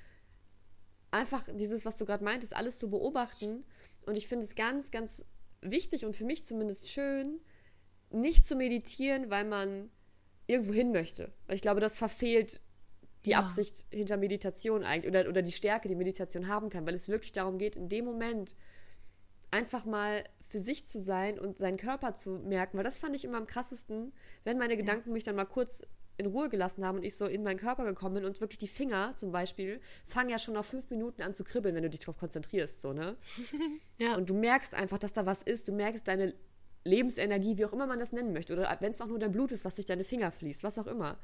einfach dieses, was du gerade meintest, alles zu beobachten. Und ich finde es ganz, ganz wichtig und für mich zumindest schön, nicht zu meditieren, weil man irgendwo hin möchte. Weil ich glaube, das verfehlt die ja. Absicht hinter Meditation eigentlich oder, oder die Stärke, die Meditation haben kann, weil es wirklich darum geht, in dem Moment einfach mal für sich zu sein und seinen Körper zu merken, weil das fand ich immer am krassesten, wenn meine Gedanken mich dann mal kurz in Ruhe gelassen haben und ich so in meinen Körper gekommen bin und wirklich die Finger zum Beispiel fangen ja schon nach fünf Minuten an zu kribbeln, wenn du dich darauf konzentrierst, so, ne? ja. Und du merkst einfach, dass da was ist, du merkst deine Lebensenergie, wie auch immer man das nennen möchte, oder wenn es auch nur dein Blut ist, was durch deine Finger fließt, was auch immer.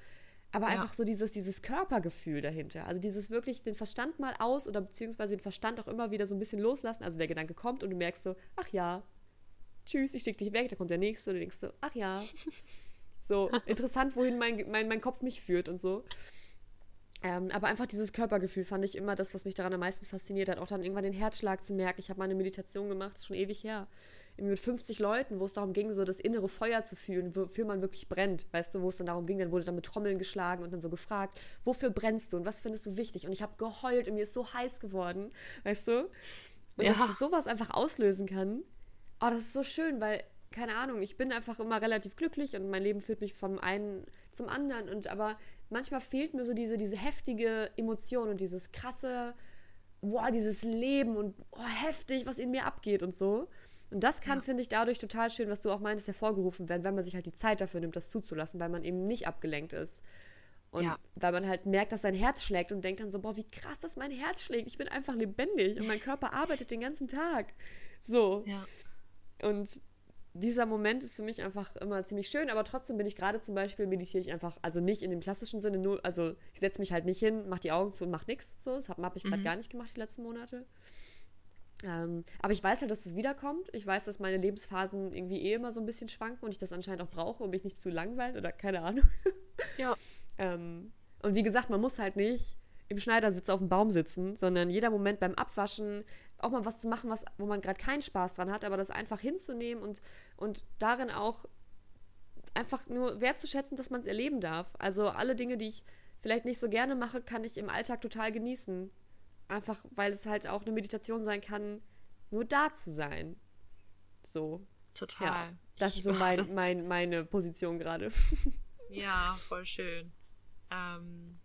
Aber ja. einfach so dieses, dieses Körpergefühl dahinter. Also dieses wirklich den Verstand mal aus oder beziehungsweise den Verstand auch immer wieder so ein bisschen loslassen. Also der Gedanke kommt und du merkst so, ach ja, tschüss, ich schicke dich weg, da kommt der nächste und du denkst so, ach ja. So, interessant, wohin mein, mein, mein Kopf mich führt und so. Ähm, aber einfach dieses Körpergefühl fand ich immer das, was mich daran am meisten fasziniert hat. Auch dann irgendwann den Herzschlag zu merken. Ich habe mal eine Meditation gemacht, das ist schon ewig her mit 50 Leuten, wo es darum ging, so das innere Feuer zu fühlen, wofür man wirklich brennt, weißt du, wo es dann darum ging, dann wurde dann mit Trommeln geschlagen und dann so gefragt, wofür brennst du und was findest du wichtig? Und ich habe geheult und mir ist so heiß geworden, weißt du? Und ja. dass sowas einfach auslösen kann, oh, das ist so schön, weil, keine Ahnung, ich bin einfach immer relativ glücklich und mein Leben führt mich vom einen zum anderen und aber manchmal fehlt mir so diese, diese heftige Emotion und dieses krasse, boah, dieses Leben und oh, heftig, was in mir abgeht und so. Und das kann, ja. finde ich, dadurch total schön, was du auch meintest, hervorgerufen werden, wenn man sich halt die Zeit dafür nimmt, das zuzulassen, weil man eben nicht abgelenkt ist. Und ja. weil man halt merkt, dass sein Herz schlägt und denkt dann so, boah, wie krass, dass mein Herz schlägt. Ich bin einfach lebendig und mein Körper arbeitet den ganzen Tag. So. Ja. Und dieser Moment ist für mich einfach immer ziemlich schön, aber trotzdem bin ich gerade zum Beispiel, meditiere ich einfach, also nicht in dem klassischen Sinne, nur, also ich setze mich halt nicht hin, mache die Augen zu und mache nichts. So, das habe hab ich gerade mhm. gar nicht gemacht die letzten Monate. Ähm, aber ich weiß halt, dass das wiederkommt. Ich weiß, dass meine Lebensphasen irgendwie eh immer so ein bisschen schwanken und ich das anscheinend auch brauche, um mich nicht zu langweilen oder keine Ahnung. Ja. ähm, und wie gesagt, man muss halt nicht im Schneidersitz auf dem Baum sitzen, sondern jeder Moment beim Abwaschen auch mal was zu machen, was, wo man gerade keinen Spaß dran hat, aber das einfach hinzunehmen und, und darin auch einfach nur wertzuschätzen, dass man es erleben darf. Also alle Dinge, die ich vielleicht nicht so gerne mache, kann ich im Alltag total genießen. Einfach, weil es halt auch eine Meditation sein kann, nur da zu sein. So. Total. Ja, das ich, ist so mein, mein, meine Position gerade. Ja, voll schön. Ähm,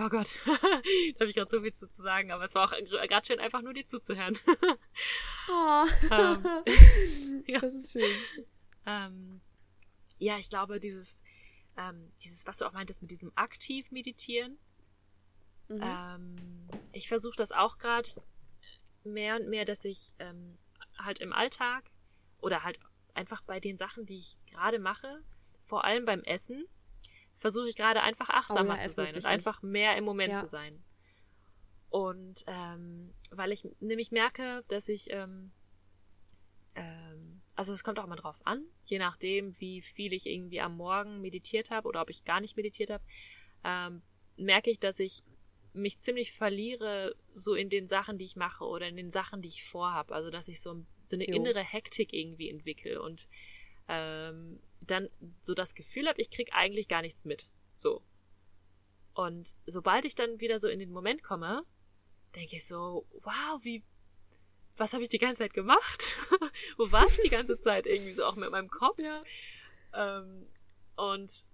oh Gott, da habe ich gerade so viel zu, zu sagen, aber es war auch gerade schön, einfach nur dir zuzuhören. oh. ähm, ja. Das ist schön. Ähm, ja, ich glaube, dieses, ähm, dieses, was du auch meintest mit diesem aktiv meditieren, Mhm. Ähm, ich versuche das auch gerade mehr und mehr, dass ich ähm, halt im Alltag oder halt einfach bei den Sachen, die ich gerade mache, vor allem beim Essen, versuche ich gerade einfach achtsamer oh ja, zu sein und einfach mehr im Moment ja. zu sein. Und ähm, weil ich nämlich merke, dass ich, ähm, ähm, also es kommt auch mal drauf an, je nachdem, wie viel ich irgendwie am Morgen meditiert habe oder ob ich gar nicht meditiert habe, ähm, merke ich, dass ich mich ziemlich verliere, so in den Sachen, die ich mache oder in den Sachen, die ich vorhabe. Also, dass ich so, so eine jo. innere Hektik irgendwie entwickle und ähm, dann so das Gefühl habe, ich krieg eigentlich gar nichts mit. So. Und sobald ich dann wieder so in den Moment komme, denke ich so, wow, wie, was habe ich die ganze Zeit gemacht? Wo war ich die ganze Zeit irgendwie so auch mit meinem Kopf? Ja. Ähm, und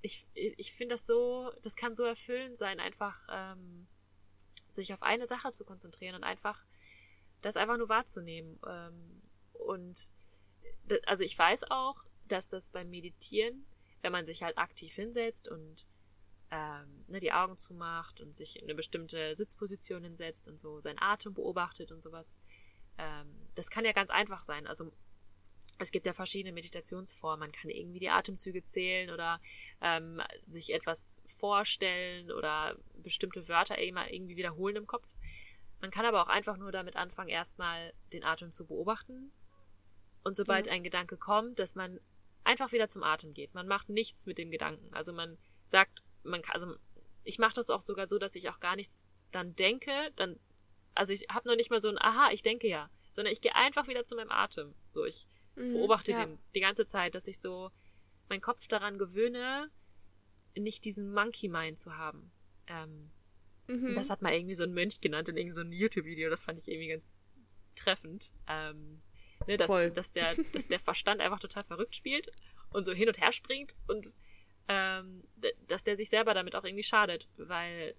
ich, ich finde das so, das kann so erfüllend sein, einfach ähm, sich auf eine Sache zu konzentrieren und einfach das einfach nur wahrzunehmen. Ähm, und also ich weiß auch, dass das beim Meditieren, wenn man sich halt aktiv hinsetzt und ähm, ne, die Augen zumacht und sich in eine bestimmte Sitzposition hinsetzt und so seinen Atem beobachtet und sowas. Ähm, das kann ja ganz einfach sein. Also es gibt ja verschiedene Meditationsformen. Man kann irgendwie die Atemzüge zählen oder ähm, sich etwas vorstellen oder bestimmte Wörter irgendwie wiederholen im Kopf. Man kann aber auch einfach nur damit anfangen, erstmal den Atem zu beobachten. Und sobald ja. ein Gedanke kommt, dass man einfach wieder zum Atem geht. Man macht nichts mit dem Gedanken. Also man sagt, man kann, also ich mache das auch sogar so, dass ich auch gar nichts dann denke, dann, also ich habe noch nicht mal so ein Aha, ich denke ja, sondern ich gehe einfach wieder zu meinem Atem. So, ich mhm, beobachte ja. den die ganze Zeit, dass ich so meinen Kopf daran gewöhne, nicht diesen Monkey Mind zu haben. Ähm, mhm. Das hat mal irgendwie so ein Mönch genannt in irgendeinem so YouTube-Video, das fand ich irgendwie ganz treffend. Ähm, ne, dass, Voll. dass, der, dass der Verstand einfach total verrückt spielt und so hin und her springt und ähm, dass der sich selber damit auch irgendwie schadet, weil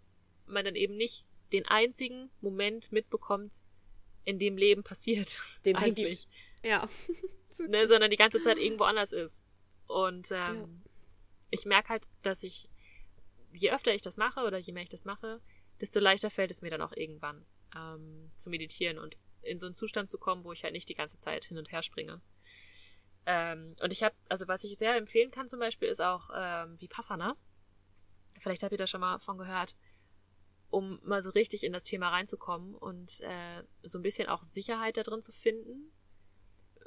man dann eben nicht den einzigen Moment mitbekommt, in dem Leben passiert. Den eigentlich. Ja. ne, sondern die ganze Zeit irgendwo anders ist. Und ähm, ja. ich merke halt, dass ich, je öfter ich das mache oder je mehr ich das mache, desto leichter fällt es mir dann auch irgendwann ähm, zu meditieren und in so einen Zustand zu kommen, wo ich halt nicht die ganze Zeit hin und her springe. Ähm, und ich habe, also was ich sehr empfehlen kann zum Beispiel, ist auch ähm, Vipassana. Vielleicht habt ihr da schon mal von gehört, um mal so richtig in das Thema reinzukommen und äh, so ein bisschen auch Sicherheit da drin zu finden.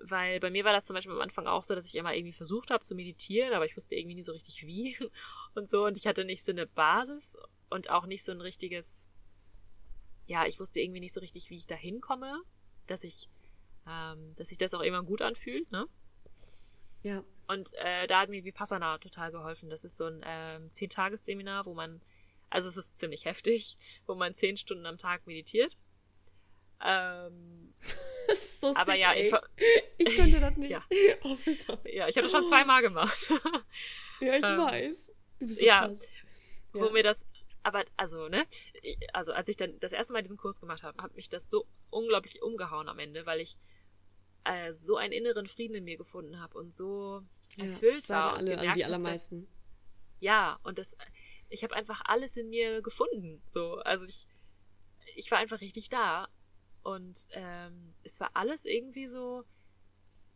Weil bei mir war das zum Beispiel am Anfang auch so, dass ich immer irgendwie versucht habe zu meditieren, aber ich wusste irgendwie nie so richtig wie und so. Und ich hatte nicht so eine Basis und auch nicht so ein richtiges, ja, ich wusste irgendwie nicht so richtig, wie ich da hinkomme, dass ich, ähm, dass sich das auch immer gut anfühlt, ne? Ja. Und äh, da hat mir Vipassana total geholfen. Das ist so ein ähm, Zehn-Tages-Seminar, wo man, also es ist ziemlich heftig, wo man zehn Stunden am Tag meditiert. Ähm, so aber sick, ja, ey. ich könnte das nicht. Ja, oh ja ich habe das schon zweimal gemacht. ja, ich ähm, weiß. Du bist so ja, krass. wo mir das, aber also ne, also als ich dann das erste Mal diesen Kurs gemacht habe, hat mich das so unglaublich umgehauen am Ende, weil ich äh, so einen inneren Frieden in mir gefunden habe und so erfüllt ja, war. Alle, und also die allermeisten. Dass, ja, und das, ich habe einfach alles in mir gefunden. So, also ich, ich war einfach richtig da. Und ähm, es war alles irgendwie so.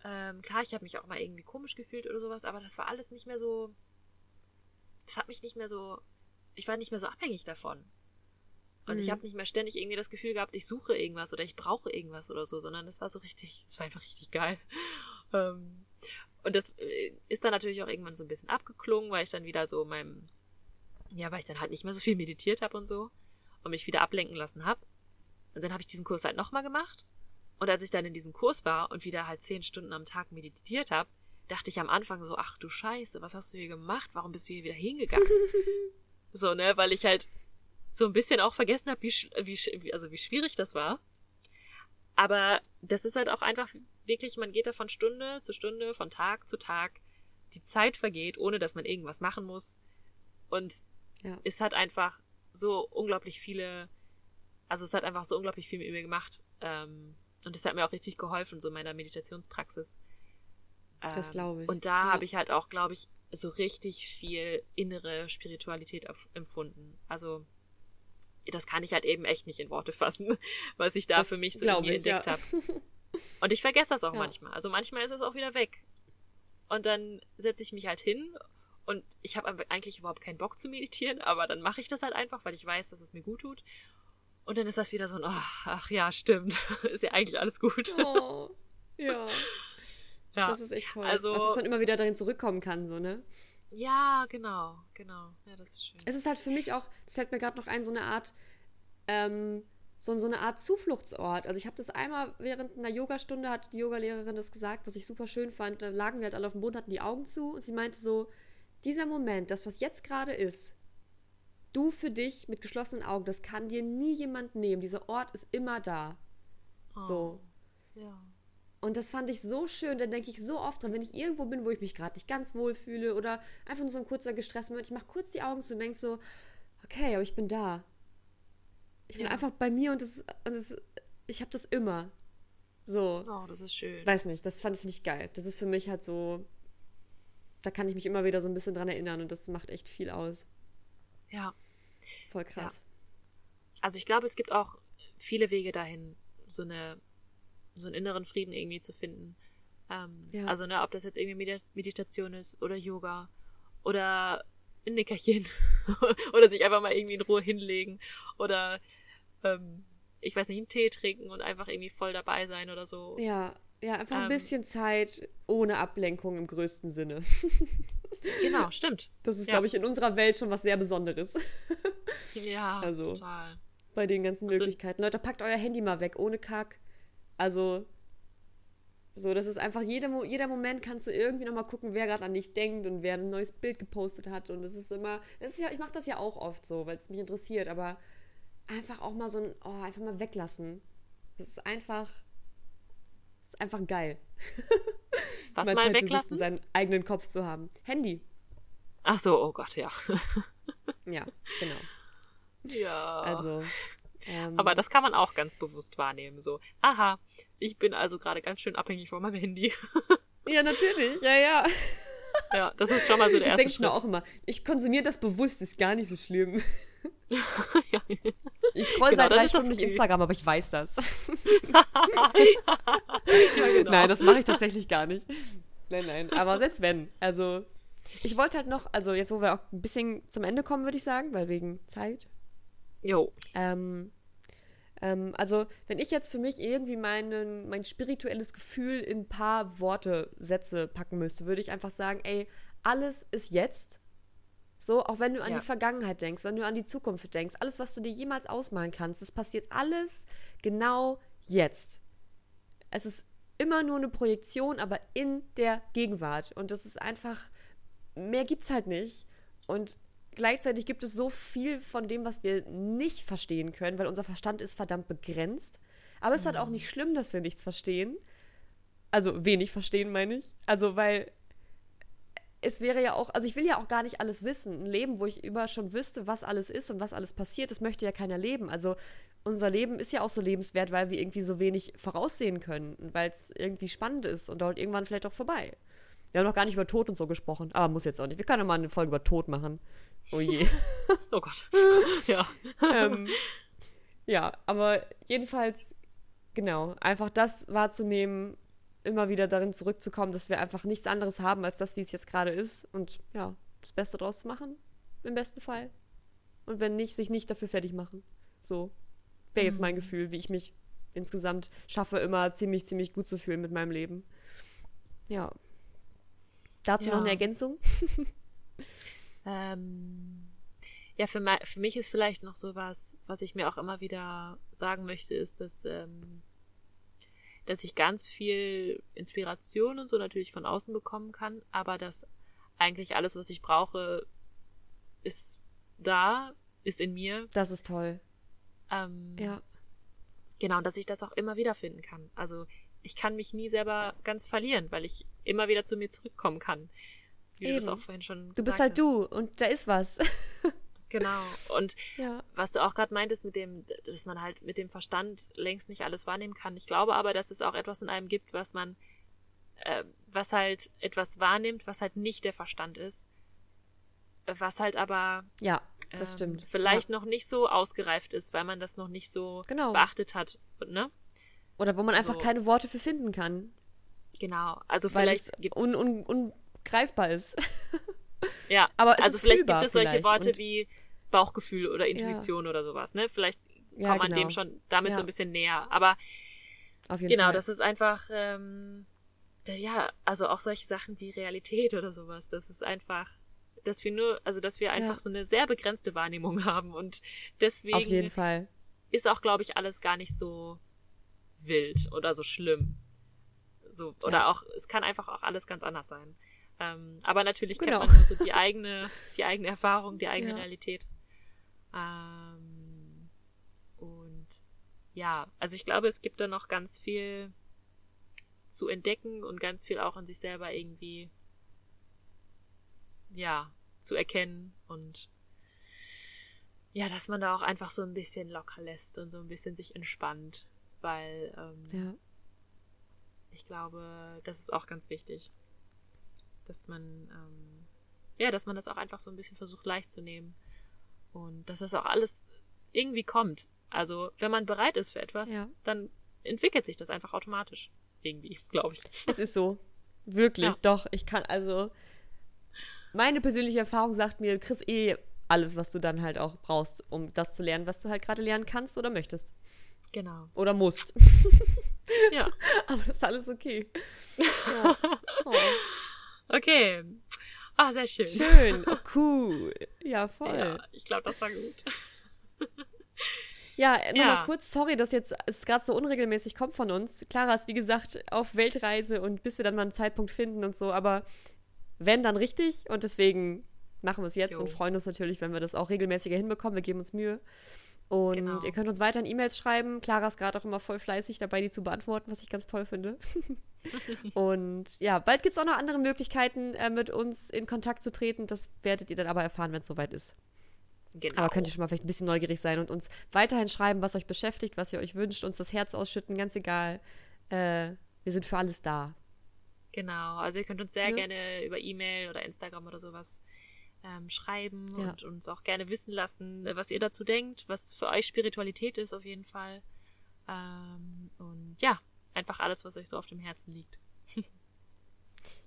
Ähm, klar, ich habe mich auch mal irgendwie komisch gefühlt oder sowas, aber das war alles nicht mehr so. Das hat mich nicht mehr so. Ich war nicht mehr so abhängig davon. Und mhm. ich habe nicht mehr ständig irgendwie das Gefühl gehabt, ich suche irgendwas oder ich brauche irgendwas oder so, sondern es war so richtig, es war einfach richtig geil. Ähm, und das äh, ist dann natürlich auch irgendwann so ein bisschen abgeklungen, weil ich dann wieder so meinem, ja, weil ich dann halt nicht mehr so viel meditiert habe und so und mich wieder ablenken lassen habe. Und dann habe ich diesen Kurs halt nochmal gemacht. Und als ich dann in diesem Kurs war und wieder halt zehn Stunden am Tag meditiert habe, dachte ich am Anfang so, ach du Scheiße, was hast du hier gemacht? Warum bist du hier wieder hingegangen? so, ne, weil ich halt so ein bisschen auch vergessen habe, wie, wie, also wie schwierig das war. Aber das ist halt auch einfach wirklich, man geht da von Stunde zu Stunde, von Tag zu Tag. Die Zeit vergeht, ohne dass man irgendwas machen muss. Und ja. es hat einfach so unglaublich viele, also es hat einfach so unglaublich viel mit mir gemacht. Ähm, und es hat mir auch richtig geholfen, so in meiner Meditationspraxis. Ähm, das glaube ich. Und da ja. habe ich halt auch, glaube ich, so richtig viel innere Spiritualität empfunden. Also das kann ich halt eben echt nicht in Worte fassen, was ich da das für mich so in mir entdeckt ja. habe. Und ich vergesse das auch ja. manchmal. Also manchmal ist es auch wieder weg. Und dann setze ich mich halt hin und ich habe eigentlich überhaupt keinen Bock zu meditieren, aber dann mache ich das halt einfach, weil ich weiß, dass es mir gut tut. Und dann ist das wieder so ein, oh, ach ja, stimmt. ist ja eigentlich alles gut. Oh, ja. Ja. Das ist echt toll. Also, also, dass man immer wieder darin zurückkommen kann, so, ne? Ja, genau, genau. Ja, das ist schön. Es ist halt für mich auch, es fällt mir gerade noch ein, so eine Art, ähm, so, so eine Art Zufluchtsort. Also ich habe das einmal während einer Yogastunde, hat die Yogalehrerin das gesagt, was ich super schön fand. Da lagen wir halt alle auf dem Boden, hatten die Augen zu und sie meinte so, dieser Moment, das, was jetzt gerade ist, du für dich mit geschlossenen Augen, das kann dir nie jemand nehmen. Dieser Ort ist immer da. Oh, so. Ja. Und das fand ich so schön, dann denke ich so oft dran, wenn ich irgendwo bin, wo ich mich gerade nicht ganz wohl fühle oder einfach nur so ein kurzer gestresster Moment, ich mache kurz die Augen zu und denke so, okay, aber ich bin da. Ich bin ja. einfach bei mir und, das, und das, ich habe das immer. So. Oh, das ist schön. Weiß nicht, das fand ich geil. Das ist für mich halt so, da kann ich mich immer wieder so ein bisschen dran erinnern und das macht echt viel aus. Ja. Voll krass. Ja. Also ich glaube, es gibt auch viele Wege dahin, so eine so einen inneren Frieden irgendwie zu finden. Ähm, ja. Also, ne, ob das jetzt irgendwie Meditation ist oder Yoga oder ein Nickerchen oder sich einfach mal irgendwie in Ruhe hinlegen oder ähm, ich weiß nicht, einen Tee trinken und einfach irgendwie voll dabei sein oder so. Ja, ja, einfach ein ähm, bisschen Zeit ohne Ablenkung im größten Sinne. genau, stimmt. Das ist, ja. glaube ich, in unserer Welt schon was sehr Besonderes. ja, also, total. Bei den ganzen Möglichkeiten. So, Leute, packt euer Handy mal weg, ohne Kack. Also, so, das ist einfach, jeder, jeder Moment kannst du irgendwie nochmal gucken, wer gerade an dich denkt und wer ein neues Bild gepostet hat. Und es ist immer, das ist ja, ich mache das ja auch oft so, weil es mich interessiert, aber einfach auch mal so ein, oh, einfach mal weglassen. Das ist einfach, das ist einfach geil. Was mal, mal weglassen? seinen eigenen Kopf zu haben. Handy. Ach so, oh Gott, ja. ja, genau. Ja. Also, ähm, Aber das kann man auch ganz bewusst wahrnehmen. So, aha, ich bin also gerade ganz schön abhängig von meinem Handy. ja, natürlich, ja, ja. Ja, das ist schon mal so der erste Schritt. Ich denke mir auch immer, ich konsumiere das bewusst, ist gar nicht so schlimm. ja. Ich scroll genau, seit drei Stunden nicht Instagram, aber ich weiß das. ja, genau. Nein, das mache ich tatsächlich gar nicht. Nein, nein. Aber selbst wenn. Also, ich wollte halt noch, also jetzt, wo wir auch ein bisschen zum Ende kommen, würde ich sagen, weil wegen Zeit. Jo. Ähm, ähm, also, wenn ich jetzt für mich irgendwie meinen, mein spirituelles Gefühl in ein paar Worte, Sätze packen müsste, würde ich einfach sagen, ey, alles ist jetzt. So, auch wenn du an ja. die Vergangenheit denkst, wenn du an die Zukunft denkst, alles, was du dir jemals ausmalen kannst, das passiert alles genau jetzt. Es ist immer nur eine Projektion, aber in der Gegenwart. Und das ist einfach, mehr gibt's halt nicht. Und gleichzeitig gibt es so viel von dem, was wir nicht verstehen können, weil unser Verstand ist verdammt begrenzt. Aber es ist halt auch nicht schlimm, dass wir nichts verstehen. Also wenig verstehen, meine ich. Also, weil es wäre ja auch, also ich will ja auch gar nicht alles wissen. Ein Leben, wo ich über schon wüsste, was alles ist und was alles passiert, das möchte ja keiner leben. Also unser Leben ist ja auch so lebenswert, weil wir irgendwie so wenig voraussehen können und weil es irgendwie spannend ist und dauert irgendwann vielleicht auch vorbei. Wir haben noch gar nicht über Tod und so gesprochen, aber muss jetzt auch nicht. Wir können ja mal eine Folge über Tod machen. Oh je. oh Gott. ja. ähm, ja, aber jedenfalls, genau, einfach das wahrzunehmen, immer wieder darin zurückzukommen, dass wir einfach nichts anderes haben als das, wie es jetzt gerade ist. Und ja, das Beste draus zu machen, im besten Fall. Und wenn nicht, sich nicht dafür fertig machen. So wäre jetzt mein mhm. Gefühl, wie ich mich insgesamt schaffe, immer ziemlich, ziemlich gut zu fühlen mit meinem Leben. Ja. Dazu ja. noch eine Ergänzung? Ähm, ja, für, für mich ist vielleicht noch so was, was ich mir auch immer wieder sagen möchte, ist, dass, ähm, dass ich ganz viel Inspiration und so natürlich von außen bekommen kann, aber dass eigentlich alles, was ich brauche, ist da, ist in mir. Das ist toll. Ähm, ja. Genau, dass ich das auch immer wieder finden kann. Also ich kann mich nie selber ganz verlieren, weil ich immer wieder zu mir zurückkommen kann. Wie Eben. du das auch vorhin schon Du bist halt hast. du und da ist was. genau. Und ja. was du auch gerade meintest mit dem, dass man halt mit dem Verstand längst nicht alles wahrnehmen kann. Ich glaube aber, dass es auch etwas in einem gibt, was man, äh, was halt etwas wahrnimmt, was halt nicht der Verstand ist. Was halt aber ja, das ähm, stimmt. vielleicht ja. noch nicht so ausgereift ist, weil man das noch nicht so genau. beachtet hat. Ne? Oder wo man einfach so. keine Worte für finden kann. Genau, also weil vielleicht es un, un, un, greifbar ist. Ja, aber also vielleicht gibt es solche Worte wie Bauchgefühl oder Intuition ja. oder sowas, ne? Vielleicht kommt ja, man genau. dem schon damit ja. so ein bisschen näher. Aber genau, Fall. das ist einfach, ähm, ja, also auch solche Sachen wie Realität oder sowas. Das ist einfach, dass wir nur, also dass wir einfach so eine sehr begrenzte Wahrnehmung haben und deswegen Auf jeden Fall. ist auch, glaube ich, alles gar nicht so wild oder so schlimm. So, oder auch, es kann einfach auch alles ganz anders sein. Ähm, aber natürlich genau. kennt man nur so die eigene, die eigene Erfahrung, die eigene ja. Realität. Ähm, und ja, also ich glaube, es gibt da noch ganz viel zu entdecken und ganz viel auch an sich selber irgendwie, ja, zu erkennen und ja, dass man da auch einfach so ein bisschen locker lässt und so ein bisschen sich entspannt, weil ähm, ja. ich glaube, das ist auch ganz wichtig dass man, ähm, ja, dass man das auch einfach so ein bisschen versucht leicht zu nehmen Und dass das auch alles irgendwie kommt. Also, wenn man bereit ist für etwas, ja. dann entwickelt sich das einfach automatisch. Irgendwie, glaube ich. Es ist so. Wirklich, ja. doch. Ich kann also. Meine persönliche Erfahrung sagt mir, Chris eh alles, was du dann halt auch brauchst, um das zu lernen, was du halt gerade lernen kannst oder möchtest. Genau. Oder musst. ja. Aber das ist alles okay. Ja. Oh. Okay. Ah, sehr schön. Schön. Oh, cool. Ja, voll. Ja, ich glaube, das war gut. Ja, nochmal ja. kurz, sorry, dass jetzt es gerade so unregelmäßig kommt von uns. Clara ist, wie gesagt, auf Weltreise und bis wir dann mal einen Zeitpunkt finden und so, aber wenn, dann richtig und deswegen machen wir es jetzt jo. und freuen uns natürlich, wenn wir das auch regelmäßiger hinbekommen. Wir geben uns Mühe. Und genau. ihr könnt uns weiterhin E-Mails schreiben. Clara ist gerade auch immer voll fleißig dabei, die zu beantworten, was ich ganz toll finde. und ja, bald gibt es auch noch andere Möglichkeiten, äh, mit uns in Kontakt zu treten. Das werdet ihr dann aber erfahren, wenn es soweit ist. Genau. Aber könnt ihr schon mal vielleicht ein bisschen neugierig sein und uns weiterhin schreiben, was euch beschäftigt, was ihr euch wünscht, uns das Herz ausschütten, ganz egal. Äh, wir sind für alles da. Genau, also ihr könnt uns sehr ja. gerne über E-Mail oder Instagram oder sowas ähm, schreiben ja. und uns auch gerne wissen lassen, was ihr dazu denkt, was für euch Spiritualität ist auf jeden Fall. Ähm, und ja, einfach alles, was euch so auf dem Herzen liegt.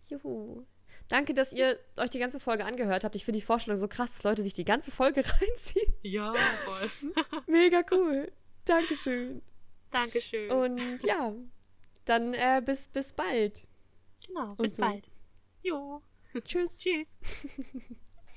Juhu. Danke, dass ihr euch die ganze Folge angehört habt. Ich finde die Vorstellung so krass, dass Leute sich die ganze Folge reinziehen. Ja, voll. Mega cool. Dankeschön. Dankeschön. Und ja, dann äh, bis, bis bald. Genau, bis so. bald. Jo. Tschüss. Tschüss.